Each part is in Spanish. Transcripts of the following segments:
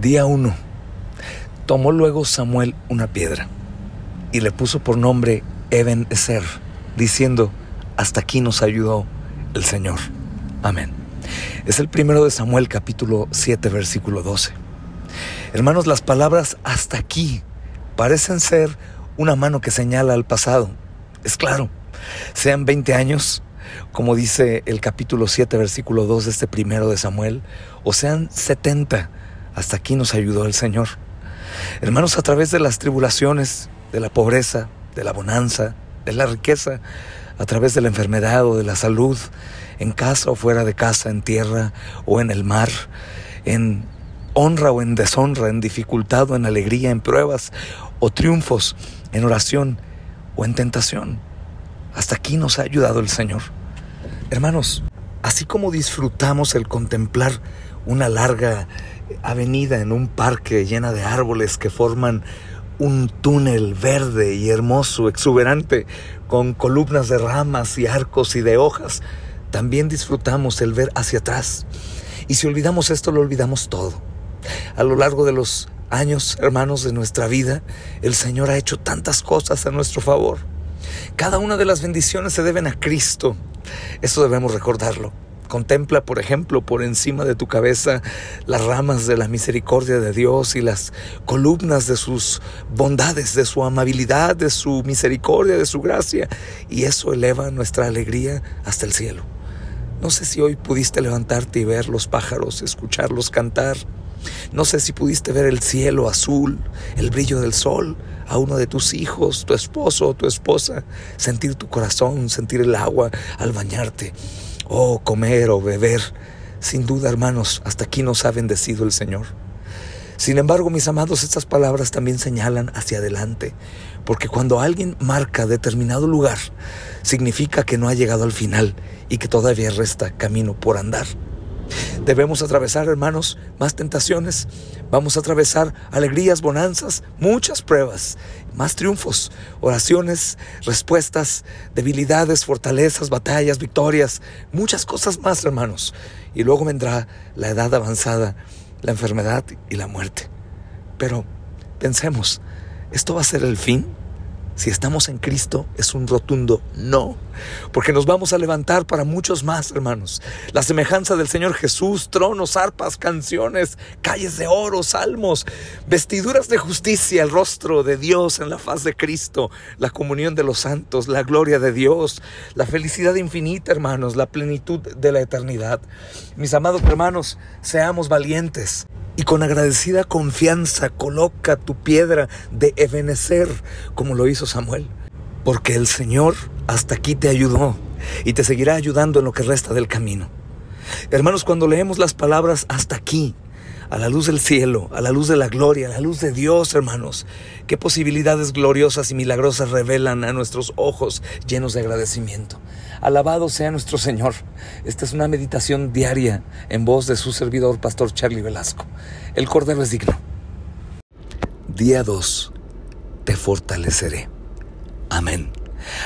Día 1. Tomó luego Samuel una piedra y le puso por nombre Eben Ezer, diciendo, hasta aquí nos ayudó el Señor. Amén. Es el primero de Samuel capítulo 7 versículo 12. Hermanos, las palabras hasta aquí parecen ser una mano que señala al pasado. Es claro, sean 20 años, como dice el capítulo 7 versículo 2 de este primero de Samuel, o sean 70, hasta aquí nos ayudó el Señor. Hermanos, a través de las tribulaciones, de la pobreza, de la bonanza, de la riqueza, a través de la enfermedad o de la salud, en casa o fuera de casa, en tierra o en el mar, en honra o en deshonra, en dificultad o en alegría, en pruebas o triunfos, en oración o en tentación. Hasta aquí nos ha ayudado el Señor. Hermanos, así como disfrutamos el contemplar una larga avenida en un parque llena de árboles que forman un túnel verde y hermoso, exuberante, con columnas de ramas y arcos y de hojas, también disfrutamos el ver hacia atrás. Y si olvidamos esto, lo olvidamos todo. A lo largo de los años, hermanos, de nuestra vida, el Señor ha hecho tantas cosas a nuestro favor. Cada una de las bendiciones se deben a Cristo. Eso debemos recordarlo. Contempla, por ejemplo, por encima de tu cabeza las ramas de la misericordia de Dios y las columnas de sus bondades, de su amabilidad, de su misericordia, de su gracia. Y eso eleva nuestra alegría hasta el cielo. No sé si hoy pudiste levantarte y ver los pájaros, escucharlos cantar. No sé si pudiste ver el cielo azul, el brillo del sol, a uno de tus hijos, tu esposo o tu esposa, sentir tu corazón, sentir el agua al bañarte oh, comer o beber. Sin duda, hermanos, hasta aquí nos ha bendecido el Señor. Sin embargo, mis amados, estas palabras también señalan hacia adelante, porque cuando alguien marca determinado lugar, significa que no ha llegado al final y que todavía resta camino por andar. Debemos atravesar, hermanos, más tentaciones. Vamos a atravesar alegrías, bonanzas, muchas pruebas, más triunfos, oraciones, respuestas, debilidades, fortalezas, batallas, victorias, muchas cosas más, hermanos. Y luego vendrá la edad avanzada, la enfermedad y la muerte. Pero pensemos, ¿esto va a ser el fin? Si estamos en Cristo es un rotundo no, porque nos vamos a levantar para muchos más, hermanos. La semejanza del Señor Jesús, tronos, arpas, canciones, calles de oro, salmos, vestiduras de justicia, el rostro de Dios en la faz de Cristo, la comunión de los santos, la gloria de Dios, la felicidad infinita, hermanos, la plenitud de la eternidad. Mis amados hermanos, seamos valientes y con agradecida confianza coloca tu piedra de Ebenecer, como lo hizo Samuel. Porque el Señor hasta aquí te ayudó y te seguirá ayudando en lo que resta del camino. Hermanos, cuando leemos las palabras hasta aquí, a la luz del cielo, a la luz de la gloria, a la luz de Dios, hermanos. Qué posibilidades gloriosas y milagrosas revelan a nuestros ojos llenos de agradecimiento. Alabado sea nuestro Señor. Esta es una meditación diaria en voz de su servidor, Pastor Charlie Velasco. El Cordero es digno. Día 2. Te fortaleceré. Amén.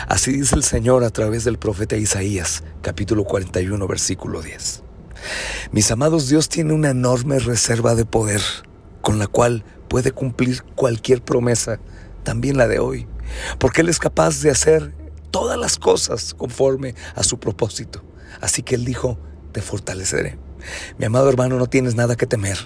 Así dice el Señor a través del profeta Isaías, capítulo 41, versículo 10. Mis amados, Dios tiene una enorme reserva de poder con la cual puede cumplir cualquier promesa, también la de hoy, porque Él es capaz de hacer todas las cosas conforme a su propósito. Así que Él dijo, te fortaleceré. Mi amado hermano, no tienes nada que temer.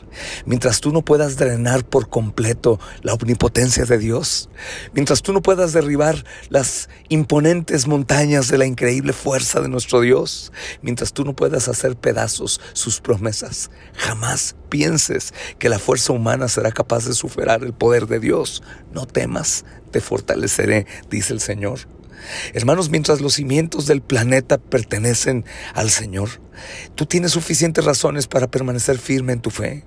Mientras tú no puedas drenar por completo la omnipotencia de Dios, mientras tú no puedas derribar las imponentes montañas de la increíble fuerza de nuestro Dios, mientras tú no puedas hacer pedazos sus promesas, jamás pienses que la fuerza humana será capaz de superar el poder de Dios. No temas, te fortaleceré, dice el Señor. Hermanos, mientras los cimientos del planeta pertenecen al Señor, tú tienes suficientes razones para permanecer firme en tu fe.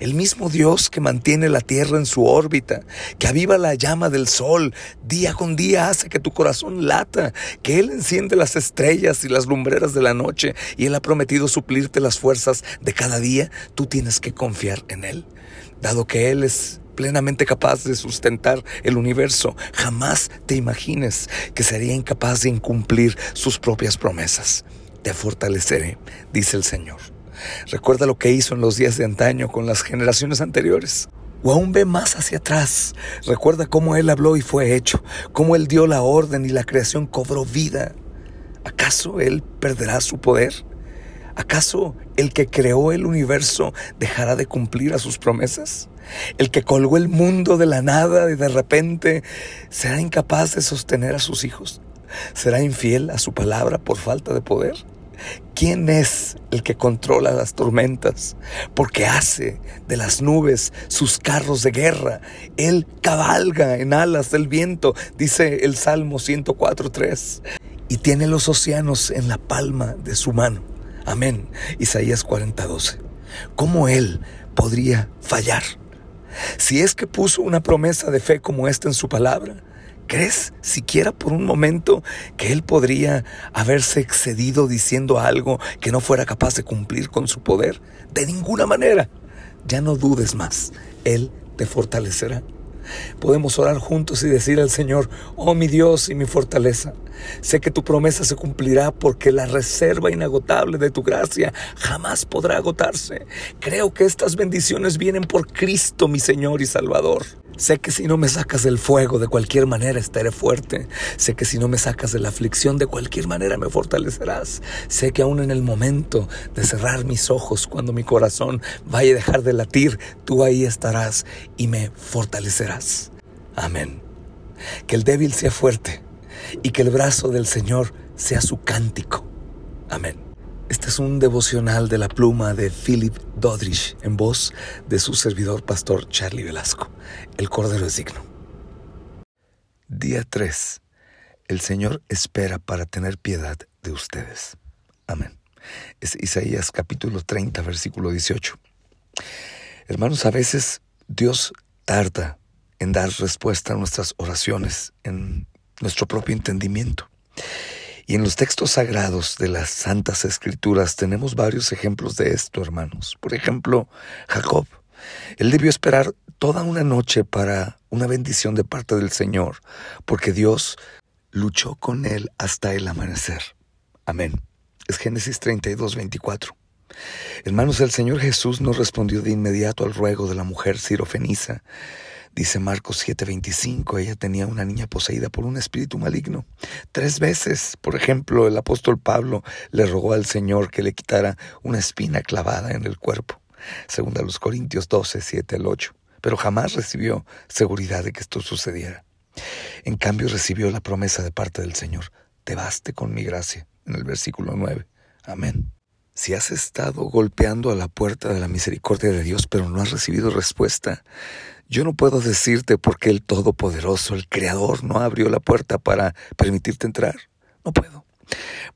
El mismo Dios que mantiene la tierra en su órbita, que aviva la llama del sol, día con día hace que tu corazón lata, que Él enciende las estrellas y las lumbreras de la noche y Él ha prometido suplirte las fuerzas de cada día, tú tienes que confiar en Él, dado que Él es plenamente capaz de sustentar el universo. Jamás te imagines que sería incapaz de incumplir sus propias promesas. Te fortaleceré, dice el Señor. Recuerda lo que hizo en los días de antaño con las generaciones anteriores. O aún ve más hacia atrás. Recuerda cómo Él habló y fue hecho, cómo Él dio la orden y la creación cobró vida. ¿Acaso Él perderá su poder? ¿Acaso el que creó el universo dejará de cumplir a sus promesas? ¿El que colgó el mundo de la nada y de repente será incapaz de sostener a sus hijos? ¿Será infiel a su palabra por falta de poder? ¿Quién es el que controla las tormentas? Porque hace de las nubes sus carros de guerra. Él cabalga en alas del viento, dice el Salmo 104.3. Y tiene los océanos en la palma de su mano. Amén. Isaías 40:12. ¿Cómo Él podría fallar? Si es que puso una promesa de fe como esta en su palabra, ¿crees siquiera por un momento que Él podría haberse excedido diciendo algo que no fuera capaz de cumplir con su poder? De ninguna manera. Ya no dudes más. Él te fortalecerá. Podemos orar juntos y decir al Señor, oh mi Dios y mi fortaleza, sé que tu promesa se cumplirá porque la reserva inagotable de tu gracia jamás podrá agotarse. Creo que estas bendiciones vienen por Cristo mi Señor y Salvador. Sé que si no me sacas del fuego de cualquier manera estaré fuerte. Sé que si no me sacas de la aflicción de cualquier manera me fortalecerás. Sé que aún en el momento de cerrar mis ojos, cuando mi corazón vaya a dejar de latir, tú ahí estarás y me fortalecerás. Amén. Que el débil sea fuerte y que el brazo del Señor sea su cántico. Amén. Este es un devocional de la pluma de Philip Dodrich en voz de su servidor pastor Charlie Velasco. El Cordero es digno. Día 3. El Señor espera para tener piedad de ustedes. Amén. Es Isaías capítulo 30, versículo 18. Hermanos, a veces Dios tarda en dar respuesta a nuestras oraciones en nuestro propio entendimiento. Y en los textos sagrados de las Santas Escrituras tenemos varios ejemplos de esto, hermanos. Por ejemplo, Jacob. Él debió esperar toda una noche para una bendición de parte del Señor, porque Dios luchó con él hasta el amanecer. Amén. Es Génesis 32, 24. Hermanos, el Señor Jesús no respondió de inmediato al ruego de la mujer sirofenisa Dice Marcos 7:25, ella tenía una niña poseída por un espíritu maligno. Tres veces, por ejemplo, el apóstol Pablo le rogó al Señor que le quitara una espina clavada en el cuerpo. Según los Corintios 12, 7 al 8. Pero jamás recibió seguridad de que esto sucediera. En cambio recibió la promesa de parte del Señor, te baste con mi gracia, en el versículo 9. Amén. Si has estado golpeando a la puerta de la misericordia de Dios, pero no has recibido respuesta, yo no puedo decirte por qué el Todopoderoso, el Creador, no abrió la puerta para permitirte entrar. No puedo.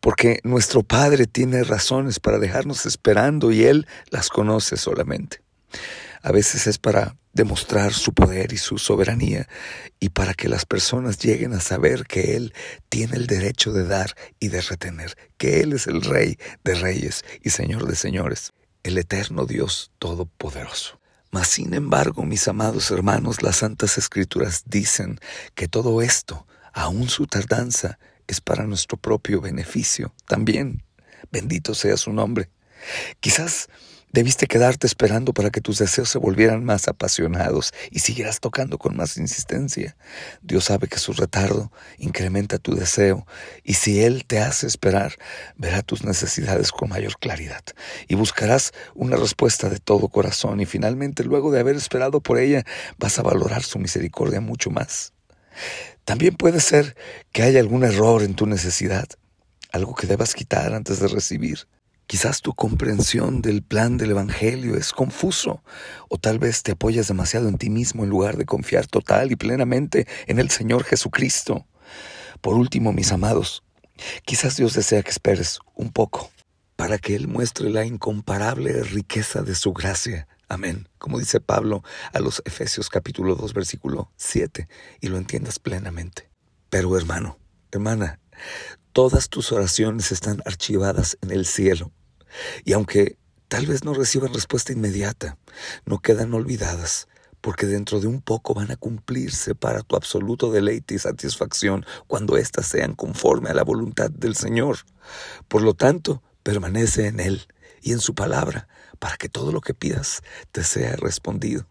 Porque nuestro Padre tiene razones para dejarnos esperando y Él las conoce solamente. A veces es para demostrar su poder y su soberanía y para que las personas lleguen a saber que Él tiene el derecho de dar y de retener, que Él es el Rey de reyes y Señor de señores, el eterno Dios Todopoderoso. Mas, sin embargo, mis amados hermanos, las Santas Escrituras dicen que todo esto, aun su tardanza, es para nuestro propio beneficio también. Bendito sea su nombre. Quizás Debiste quedarte esperando para que tus deseos se volvieran más apasionados y siguieras tocando con más insistencia. Dios sabe que su retardo incrementa tu deseo y si Él te hace esperar, verá tus necesidades con mayor claridad y buscarás una respuesta de todo corazón y finalmente luego de haber esperado por ella vas a valorar su misericordia mucho más. También puede ser que haya algún error en tu necesidad, algo que debas quitar antes de recibir. Quizás tu comprensión del plan del Evangelio es confuso o tal vez te apoyas demasiado en ti mismo en lugar de confiar total y plenamente en el Señor Jesucristo. Por último, mis amados, quizás Dios desea que esperes un poco para que Él muestre la incomparable riqueza de su gracia. Amén. Como dice Pablo a los Efesios capítulo 2 versículo 7 y lo entiendas plenamente. Pero hermano, hermana, Todas tus oraciones están archivadas en el cielo. Y aunque tal vez no reciban respuesta inmediata, no quedan olvidadas, porque dentro de un poco van a cumplirse para tu absoluto deleite y satisfacción cuando éstas sean conforme a la voluntad del Señor. Por lo tanto, permanece en Él y en su palabra para que todo lo que pidas te sea respondido.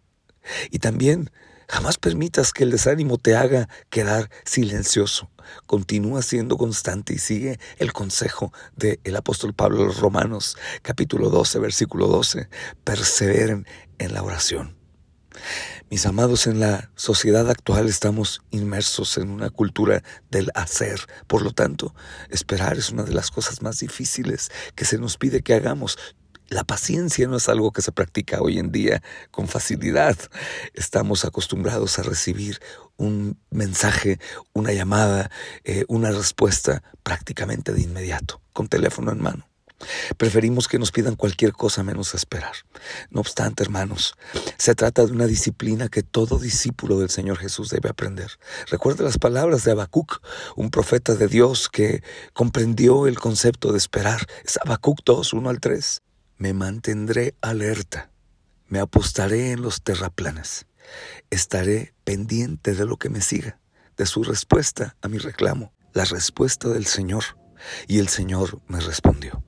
Y también jamás permitas que el desánimo te haga quedar silencioso. Continúa siendo constante y sigue el consejo del apóstol Pablo a los Romanos, capítulo 12, versículo 12. Perseveren en la oración. Mis amados, en la sociedad actual estamos inmersos en una cultura del hacer. Por lo tanto, esperar es una de las cosas más difíciles que se nos pide que hagamos. La paciencia no es algo que se practica hoy en día con facilidad. Estamos acostumbrados a recibir un mensaje, una llamada, eh, una respuesta prácticamente de inmediato, con teléfono en mano. Preferimos que nos pidan cualquier cosa menos esperar. No obstante, hermanos, se trata de una disciplina que todo discípulo del Señor Jesús debe aprender. Recuerda las palabras de Habacuc, un profeta de Dios que comprendió el concepto de esperar. Es Habacuc 2, 1 al 3. Me mantendré alerta, me apostaré en los terraplanes, estaré pendiente de lo que me siga, de su respuesta a mi reclamo, la respuesta del Señor. Y el Señor me respondió,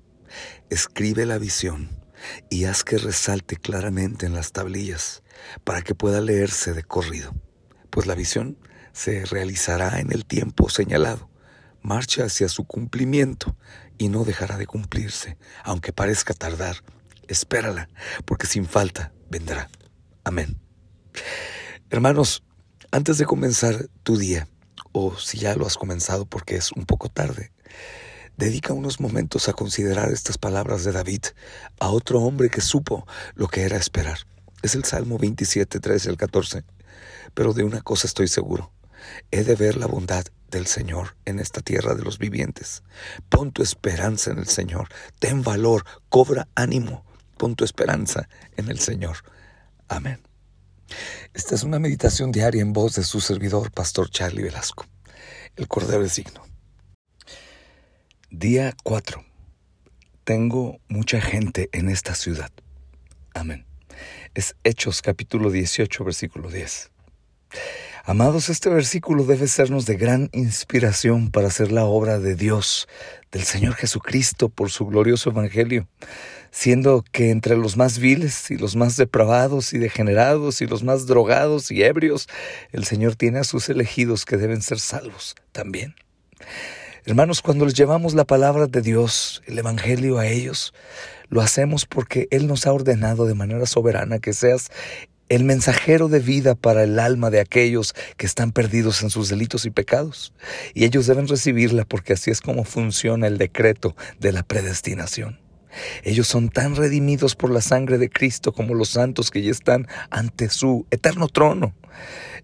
escribe la visión y haz que resalte claramente en las tablillas para que pueda leerse de corrido, pues la visión se realizará en el tiempo señalado marcha hacia su cumplimiento y no dejará de cumplirse, aunque parezca tardar. Espérala, porque sin falta vendrá. Amén. Hermanos, antes de comenzar tu día, o si ya lo has comenzado porque es un poco tarde, dedica unos momentos a considerar estas palabras de David a otro hombre que supo lo que era esperar. Es el Salmo 27, 13 al 14. Pero de una cosa estoy seguro, he de ver la bondad del Señor en esta tierra de los vivientes. Pon tu esperanza en el Señor. Ten valor, cobra ánimo. Pon tu esperanza en el Señor. Amén. Esta es una meditación diaria en voz de su servidor, Pastor Charlie Velasco. El Cordero es Signo. Día 4. Tengo mucha gente en esta ciudad. Amén. Es Hechos capítulo 18, versículo 10. Amados, este versículo debe sernos de gran inspiración para hacer la obra de Dios, del Señor Jesucristo, por su glorioso Evangelio, siendo que entre los más viles y los más depravados y degenerados y los más drogados y ebrios, el Señor tiene a sus elegidos que deben ser salvos también. Hermanos, cuando les llevamos la palabra de Dios, el Evangelio a ellos, lo hacemos porque Él nos ha ordenado de manera soberana que seas el mensajero de vida para el alma de aquellos que están perdidos en sus delitos y pecados. Y ellos deben recibirla porque así es como funciona el decreto de la predestinación. Ellos son tan redimidos por la sangre de Cristo como los santos que ya están ante su eterno trono.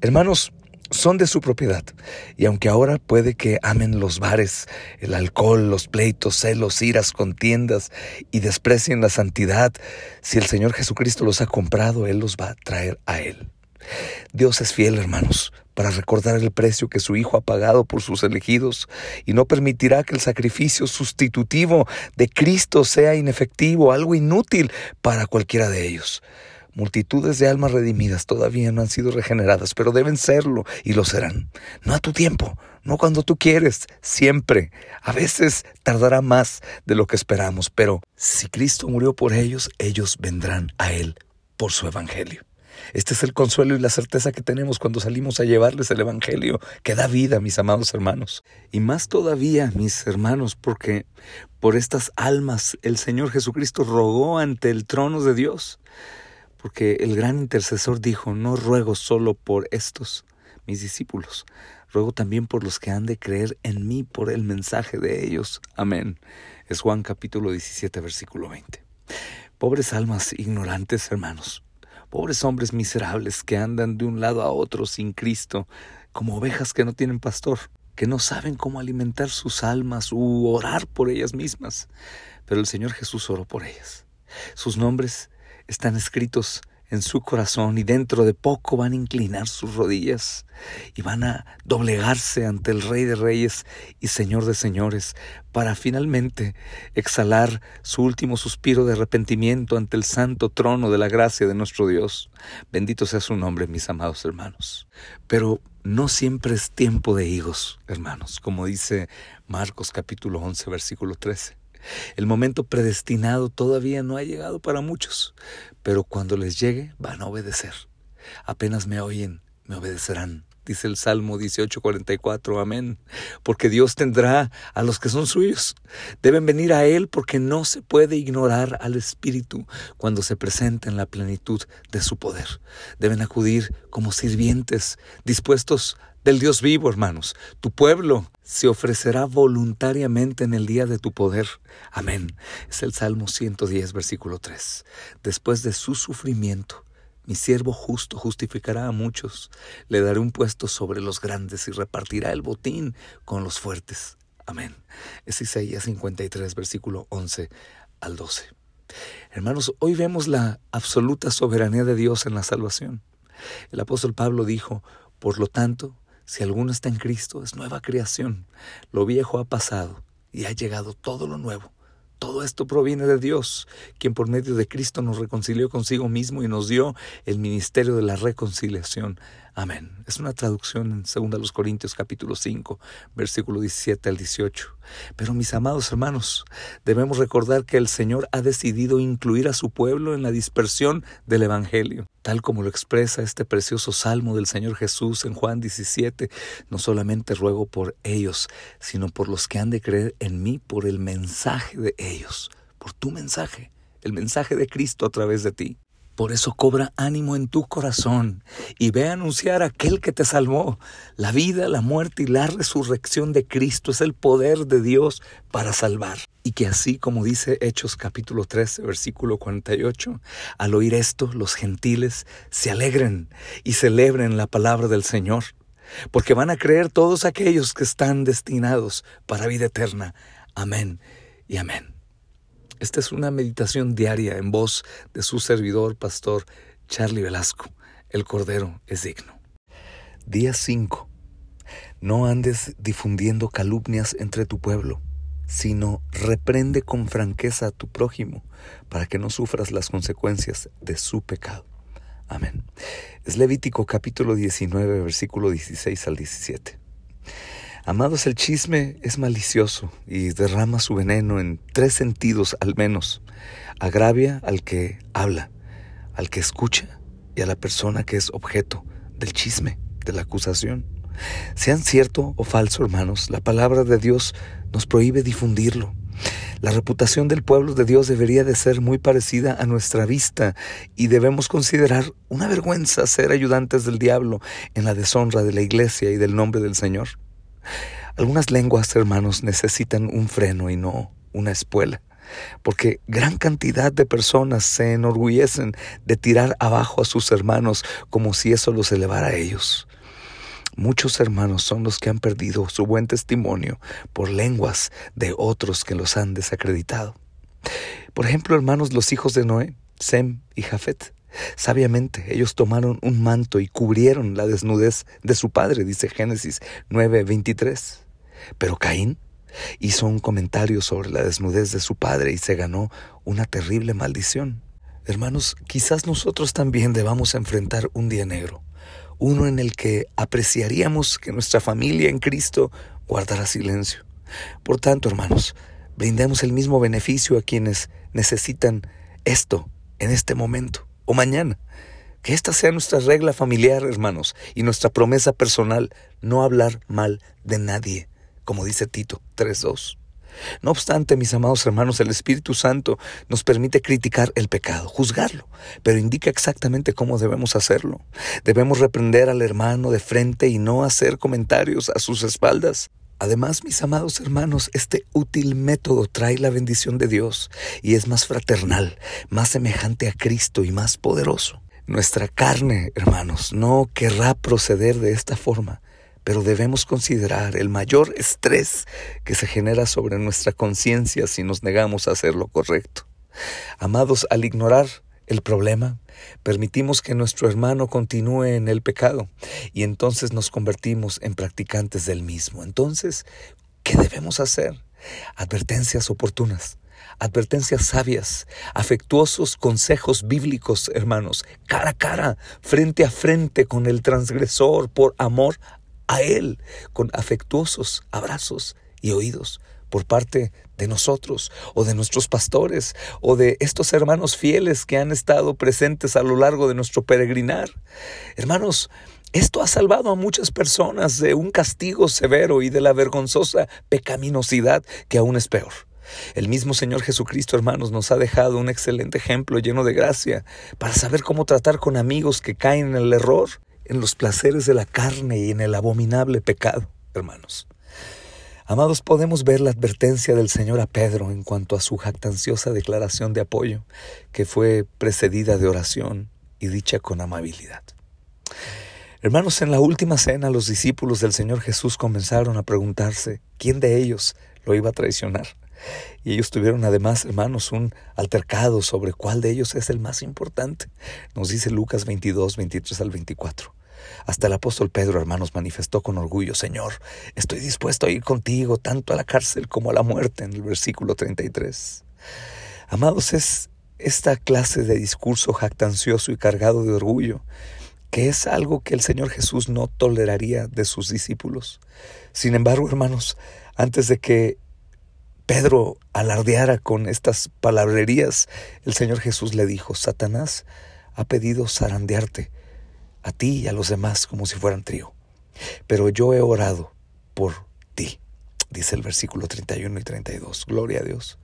Hermanos, son de su propiedad. Y aunque ahora puede que amen los bares, el alcohol, los pleitos, celos, iras, contiendas y desprecien la santidad, si el Señor Jesucristo los ha comprado, Él los va a traer a Él. Dios es fiel, hermanos, para recordar el precio que su Hijo ha pagado por sus elegidos y no permitirá que el sacrificio sustitutivo de Cristo sea inefectivo, algo inútil para cualquiera de ellos. Multitudes de almas redimidas todavía no han sido regeneradas, pero deben serlo y lo serán. No a tu tiempo, no cuando tú quieres, siempre. A veces tardará más de lo que esperamos, pero si Cristo murió por ellos, ellos vendrán a Él por su Evangelio. Este es el consuelo y la certeza que tenemos cuando salimos a llevarles el Evangelio que da vida, mis amados hermanos. Y más todavía, mis hermanos, porque por estas almas el Señor Jesucristo rogó ante el trono de Dios porque el gran intercesor dijo, no ruego solo por estos, mis discípulos, ruego también por los que han de creer en mí por el mensaje de ellos. Amén. Es Juan capítulo 17, versículo 20. Pobres almas ignorantes, hermanos, pobres hombres miserables que andan de un lado a otro sin Cristo, como ovejas que no tienen pastor, que no saben cómo alimentar sus almas u orar por ellas mismas. Pero el Señor Jesús oró por ellas. Sus nombres están escritos en su corazón y dentro de poco van a inclinar sus rodillas y van a doblegarse ante el Rey de Reyes y Señor de Señores para finalmente exhalar su último suspiro de arrepentimiento ante el santo trono de la gracia de nuestro Dios. Bendito sea su nombre, mis amados hermanos. Pero no siempre es tiempo de higos, hermanos, como dice Marcos capítulo 11, versículo 13. El momento predestinado todavía no ha llegado para muchos, pero cuando les llegue van a obedecer. Apenas me oyen, me obedecerán dice el Salmo 18:44, amén, porque Dios tendrá a los que son suyos. Deben venir a Él porque no se puede ignorar al Espíritu cuando se presenta en la plenitud de su poder. Deben acudir como sirvientes, dispuestos del Dios vivo, hermanos. Tu pueblo se ofrecerá voluntariamente en el día de tu poder. Amén. Es el Salmo 110, versículo 3. Después de su sufrimiento, mi siervo justo justificará a muchos, le daré un puesto sobre los grandes y repartirá el botín con los fuertes. Amén. Es Isaías 53, versículo 11 al 12. Hermanos, hoy vemos la absoluta soberanía de Dios en la salvación. El apóstol Pablo dijo, por lo tanto, si alguno está en Cristo, es nueva creación. Lo viejo ha pasado y ha llegado todo lo nuevo. Todo esto proviene de Dios, quien por medio de Cristo nos reconcilió consigo mismo y nos dio el ministerio de la reconciliación. Amén. Es una traducción en 2 Corintios capítulo 5, versículo 17 al 18. Pero mis amados hermanos, debemos recordar que el Señor ha decidido incluir a su pueblo en la dispersión del Evangelio, tal como lo expresa este precioso salmo del Señor Jesús en Juan 17. No solamente ruego por ellos, sino por los que han de creer en mí por el mensaje de ellos, por tu mensaje, el mensaje de Cristo a través de ti. Por eso cobra ánimo en tu corazón y ve a anunciar aquel que te salvó. La vida, la muerte y la resurrección de Cristo es el poder de Dios para salvar. Y que así como dice Hechos capítulo 13, versículo 48, al oír esto los gentiles se alegren y celebren la palabra del Señor, porque van a creer todos aquellos que están destinados para vida eterna. Amén y amén. Esta es una meditación diaria en voz de su servidor, pastor Charlie Velasco. El Cordero es digno. Día 5. No andes difundiendo calumnias entre tu pueblo, sino reprende con franqueza a tu prójimo para que no sufras las consecuencias de su pecado. Amén. Es Levítico capítulo 19, versículo 16 al 17. Amados, el chisme es malicioso y derrama su veneno en tres sentidos al menos. Agravia al que habla, al que escucha y a la persona que es objeto del chisme, de la acusación. Sean cierto o falso, hermanos, la palabra de Dios nos prohíbe difundirlo. La reputación del pueblo de Dios debería de ser muy parecida a nuestra vista y debemos considerar una vergüenza ser ayudantes del diablo en la deshonra de la iglesia y del nombre del Señor. Algunas lenguas, hermanos, necesitan un freno y no una espuela, porque gran cantidad de personas se enorgullecen de tirar abajo a sus hermanos como si eso los elevara a ellos. Muchos hermanos son los que han perdido su buen testimonio por lenguas de otros que los han desacreditado. Por ejemplo, hermanos, los hijos de Noé, Sem y Jafet. Sabiamente ellos tomaron un manto y cubrieron la desnudez de su padre, dice Génesis 9:23. Pero Caín hizo un comentario sobre la desnudez de su padre y se ganó una terrible maldición. Hermanos, quizás nosotros también debamos enfrentar un día negro, uno en el que apreciaríamos que nuestra familia en Cristo guardará silencio. Por tanto, hermanos, brindemos el mismo beneficio a quienes necesitan esto en este momento o mañana. Que esta sea nuestra regla familiar, hermanos, y nuestra promesa personal, no hablar mal de nadie, como dice Tito 3.2. No obstante, mis amados hermanos, el Espíritu Santo nos permite criticar el pecado, juzgarlo, pero indica exactamente cómo debemos hacerlo. Debemos reprender al hermano de frente y no hacer comentarios a sus espaldas. Además, mis amados hermanos, este útil método trae la bendición de Dios y es más fraternal, más semejante a Cristo y más poderoso. Nuestra carne, hermanos, no querrá proceder de esta forma, pero debemos considerar el mayor estrés que se genera sobre nuestra conciencia si nos negamos a hacer lo correcto. Amados, al ignorar el problema, permitimos que nuestro hermano continúe en el pecado y entonces nos convertimos en practicantes del mismo. Entonces, ¿qué debemos hacer? Advertencias oportunas, advertencias sabias, afectuosos consejos bíblicos, hermanos, cara a cara, frente a frente con el transgresor por amor a él, con afectuosos abrazos y oídos por parte de nosotros o de nuestros pastores o de estos hermanos fieles que han estado presentes a lo largo de nuestro peregrinar. Hermanos, esto ha salvado a muchas personas de un castigo severo y de la vergonzosa pecaminosidad que aún es peor. El mismo Señor Jesucristo, hermanos, nos ha dejado un excelente ejemplo lleno de gracia para saber cómo tratar con amigos que caen en el error, en los placeres de la carne y en el abominable pecado, hermanos. Amados, podemos ver la advertencia del Señor a Pedro en cuanto a su jactanciosa declaración de apoyo, que fue precedida de oración y dicha con amabilidad. Hermanos, en la última cena los discípulos del Señor Jesús comenzaron a preguntarse quién de ellos lo iba a traicionar. Y ellos tuvieron además, hermanos, un altercado sobre cuál de ellos es el más importante. Nos dice Lucas 22, 23 al 24. Hasta el apóstol Pedro, hermanos, manifestó con orgullo, Señor, estoy dispuesto a ir contigo tanto a la cárcel como a la muerte, en el versículo 33. Amados, es esta clase de discurso jactancioso y cargado de orgullo, que es algo que el Señor Jesús no toleraría de sus discípulos. Sin embargo, hermanos, antes de que Pedro alardeara con estas palabrerías, el Señor Jesús le dijo, Satanás ha pedido zarandearte a ti y a los demás como si fueran trío, pero yo he orado por ti, dice el versículo 31 y 32, gloria a Dios.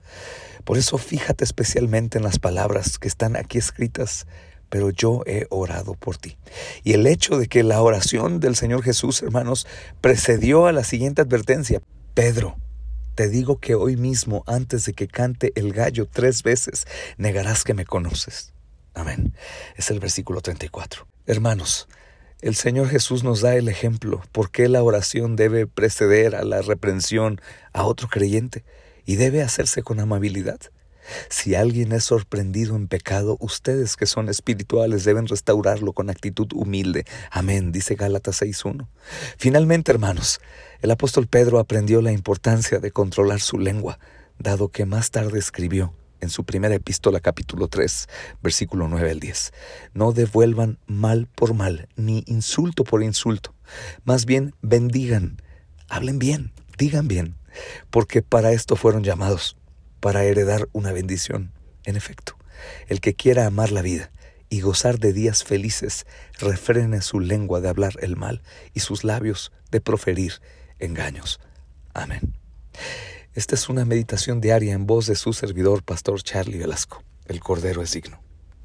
Por eso fíjate especialmente en las palabras que están aquí escritas, pero yo he orado por ti. Y el hecho de que la oración del Señor Jesús, hermanos, precedió a la siguiente advertencia, Pedro, te digo que hoy mismo, antes de que cante el gallo tres veces, negarás que me conoces. Amén. Es el versículo 34. Hermanos, el Señor Jesús nos da el ejemplo por qué la oración debe preceder a la reprensión a otro creyente y debe hacerse con amabilidad. Si alguien es sorprendido en pecado, ustedes que son espirituales deben restaurarlo con actitud humilde. Amén, dice Gálatas 6.1. Finalmente, hermanos, el apóstol Pedro aprendió la importancia de controlar su lengua, dado que más tarde escribió en su primera epístola capítulo 3, versículo 9 al 10. No devuelvan mal por mal, ni insulto por insulto. Más bien bendigan, hablen bien, digan bien, porque para esto fueron llamados para heredar una bendición. En efecto, el que quiera amar la vida y gozar de días felices, refrene su lengua de hablar el mal y sus labios de proferir engaños. Amén. Esta es una meditación diaria en voz de su servidor, Pastor Charlie Velasco. El Cordero es digno.